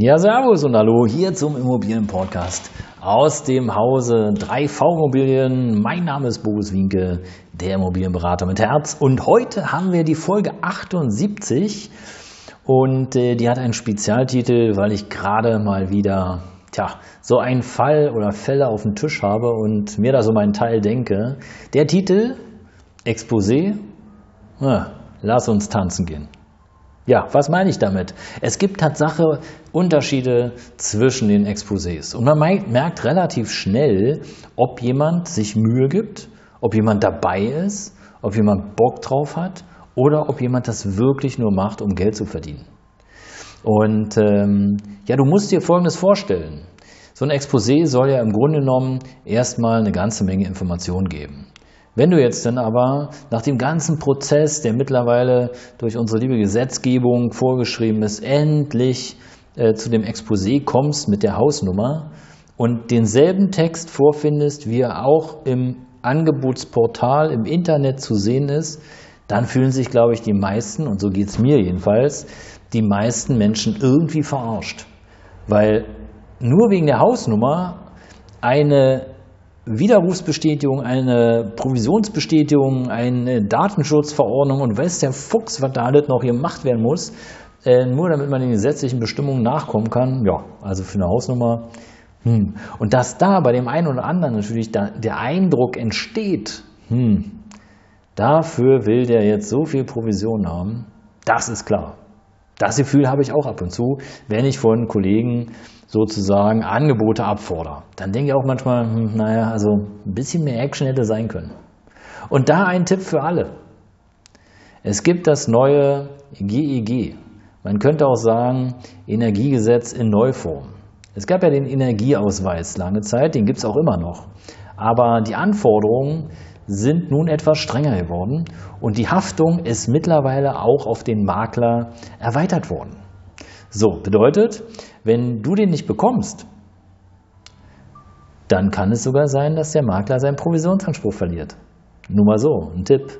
Ja, Servus und Hallo hier zum Immobilienpodcast aus dem Hause 3V Immobilien. Mein Name ist Boris Winke, der Immobilienberater mit Herz. Und heute haben wir die Folge 78 und äh, die hat einen Spezialtitel, weil ich gerade mal wieder tja, so einen Fall oder Fälle auf dem Tisch habe und mir da so meinen Teil denke. Der Titel Exposé, ja, lass uns tanzen gehen. Ja, was meine ich damit? Es gibt Tatsache Unterschiede zwischen den Exposés. Und man merkt relativ schnell, ob jemand sich Mühe gibt, ob jemand dabei ist, ob jemand Bock drauf hat oder ob jemand das wirklich nur macht, um Geld zu verdienen. Und ähm, ja, du musst dir Folgendes vorstellen. So ein Exposé soll ja im Grunde genommen erstmal eine ganze Menge Informationen geben. Wenn du jetzt dann aber nach dem ganzen Prozess, der mittlerweile durch unsere liebe Gesetzgebung vorgeschrieben ist, endlich äh, zu dem Exposé kommst mit der Hausnummer und denselben Text vorfindest, wie er auch im Angebotsportal im Internet zu sehen ist, dann fühlen sich, glaube ich, die meisten, und so geht es mir jedenfalls, die meisten Menschen irgendwie verarscht. Weil nur wegen der Hausnummer eine Widerrufsbestätigung, eine Provisionsbestätigung, eine Datenschutzverordnung und weiß der Fuchs, was da alles noch gemacht werden muss, äh, nur damit man den gesetzlichen Bestimmungen nachkommen kann. Ja, also für eine Hausnummer. Hm. Und dass da bei dem einen oder anderen natürlich da der Eindruck entsteht, hm, dafür will der jetzt so viel Provision haben, das ist klar. Das Gefühl habe ich auch ab und zu, wenn ich von Kollegen sozusagen Angebote abfordere. Dann denke ich auch manchmal, hm, naja, also ein bisschen mehr Action hätte sein können. Und da ein Tipp für alle. Es gibt das neue GEG. E Man könnte auch sagen Energiegesetz in Neuform. Es gab ja den Energieausweis lange Zeit, den gibt es auch immer noch. Aber die Anforderungen sind nun etwas strenger geworden und die Haftung ist mittlerweile auch auf den Makler erweitert worden. So, bedeutet, wenn du den nicht bekommst, dann kann es sogar sein, dass der Makler seinen Provisionsanspruch verliert. Nur mal so, ein Tipp.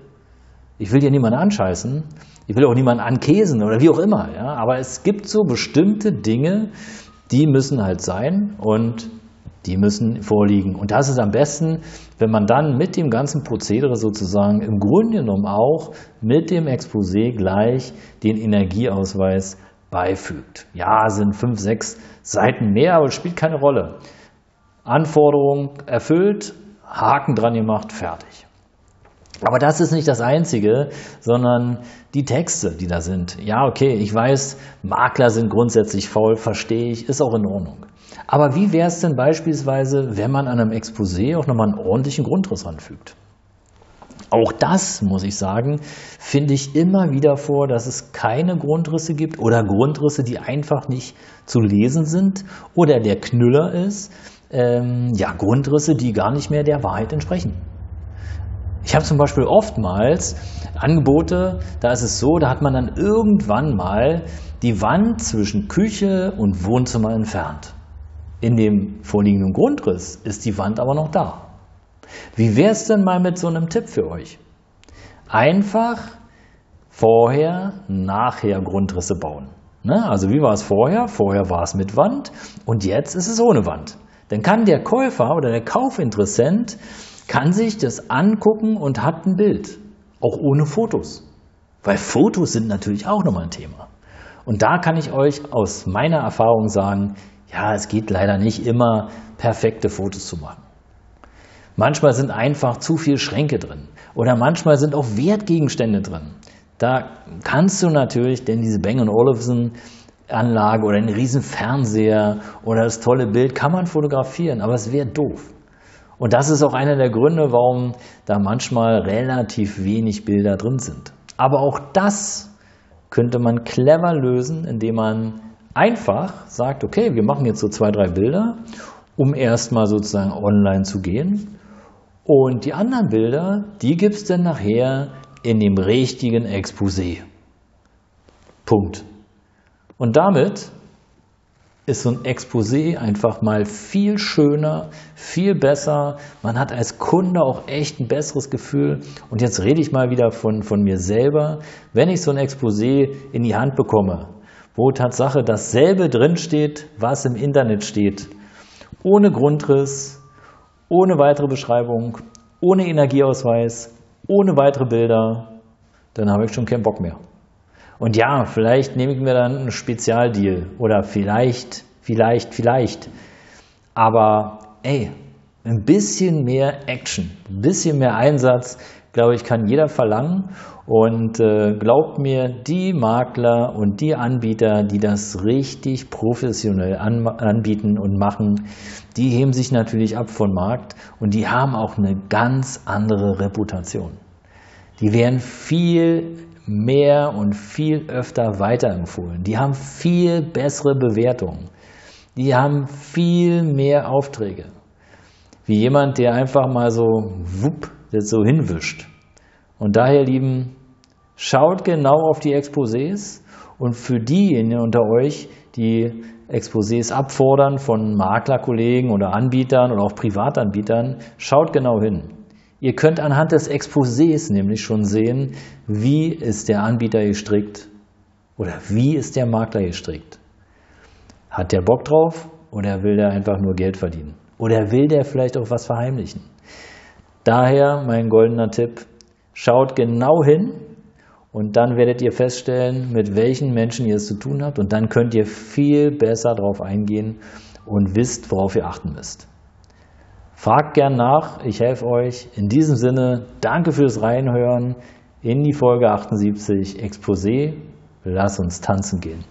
Ich will hier niemanden anscheißen, ich will auch niemanden ankäsen oder wie auch immer, ja? aber es gibt so bestimmte Dinge, die müssen halt sein und die müssen vorliegen. Und das ist am besten, wenn man dann mit dem ganzen Prozedere sozusagen im Grunde genommen auch mit dem Exposé gleich den Energieausweis beifügt. Ja, sind fünf, sechs Seiten mehr, aber spielt keine Rolle. Anforderung erfüllt, Haken dran gemacht, fertig. Aber das ist nicht das Einzige, sondern die Texte, die da sind. Ja, okay, ich weiß, Makler sind grundsätzlich faul, verstehe ich, ist auch in Ordnung. Aber wie wäre es denn beispielsweise, wenn man an einem Exposé auch nochmal einen ordentlichen Grundriss ranfügt? Auch das, muss ich sagen, finde ich immer wieder vor, dass es keine Grundrisse gibt oder Grundrisse, die einfach nicht zu lesen sind oder der Knüller ist, ähm, ja, Grundrisse, die gar nicht mehr der Wahrheit entsprechen. Ich habe zum Beispiel oftmals Angebote, da ist es so, da hat man dann irgendwann mal die Wand zwischen Küche und Wohnzimmer entfernt. In dem vorliegenden Grundriss ist die Wand aber noch da. Wie wäre es denn mal mit so einem Tipp für euch? Einfach vorher, nachher Grundrisse bauen. Ne? Also wie war es vorher? Vorher war es mit Wand und jetzt ist es ohne Wand. Dann kann der Käufer oder der Kaufinteressent kann sich das angucken und hat ein Bild, auch ohne Fotos. Weil Fotos sind natürlich auch nochmal ein Thema. Und da kann ich euch aus meiner Erfahrung sagen, ja, es geht leider nicht immer, perfekte Fotos zu machen. Manchmal sind einfach zu viele Schränke drin oder manchmal sind auch Wertgegenstände drin. Da kannst du natürlich, denn diese Bang Olufsen Anlage oder einen riesen Fernseher oder das tolle Bild kann man fotografieren, aber es wäre doof. Und das ist auch einer der Gründe, warum da manchmal relativ wenig Bilder drin sind. Aber auch das könnte man clever lösen, indem man einfach sagt, okay, wir machen jetzt so zwei, drei Bilder um erstmal sozusagen online zu gehen. Und die anderen Bilder, die gibt es dann nachher in dem richtigen Exposé. Punkt. Und damit ist so ein Exposé einfach mal viel schöner, viel besser. Man hat als Kunde auch echt ein besseres Gefühl. Und jetzt rede ich mal wieder von, von mir selber. Wenn ich so ein Exposé in die Hand bekomme, wo Tatsache dasselbe drinsteht, was im Internet steht, ohne Grundriss, ohne weitere Beschreibung, ohne Energieausweis, ohne weitere Bilder, dann habe ich schon keinen Bock mehr. Und ja, vielleicht nehme ich mir dann einen Spezialdeal oder vielleicht, vielleicht, vielleicht. Aber ey, ein bisschen mehr Action, ein bisschen mehr Einsatz, glaube ich, kann jeder verlangen. Und äh, glaubt mir, die Makler und die Anbieter, die das richtig professionell an, anbieten und machen, die heben sich natürlich ab vom Markt und die haben auch eine ganz andere Reputation. Die werden viel mehr und viel öfter weiterempfohlen. Die haben viel bessere Bewertungen. Die haben viel mehr Aufträge. Wie jemand, der einfach mal so wupp, das so hinwischt. Und daher, Lieben, schaut genau auf die Exposés und für diejenigen unter euch, die Exposés abfordern von Maklerkollegen oder Anbietern oder auch Privatanbietern, schaut genau hin. Ihr könnt anhand des Exposés nämlich schon sehen, wie ist der Anbieter gestrickt oder wie ist der Makler gestrickt. Hat der Bock drauf oder will der einfach nur Geld verdienen? Oder will der vielleicht auch was verheimlichen? Daher mein goldener Tipp, schaut genau hin und dann werdet ihr feststellen, mit welchen Menschen ihr es zu tun habt und dann könnt ihr viel besser darauf eingehen und wisst, worauf ihr achten müsst. Fragt gern nach, ich helfe euch. In diesem Sinne, danke fürs Reinhören in die Folge 78 Exposé. Lass uns tanzen gehen.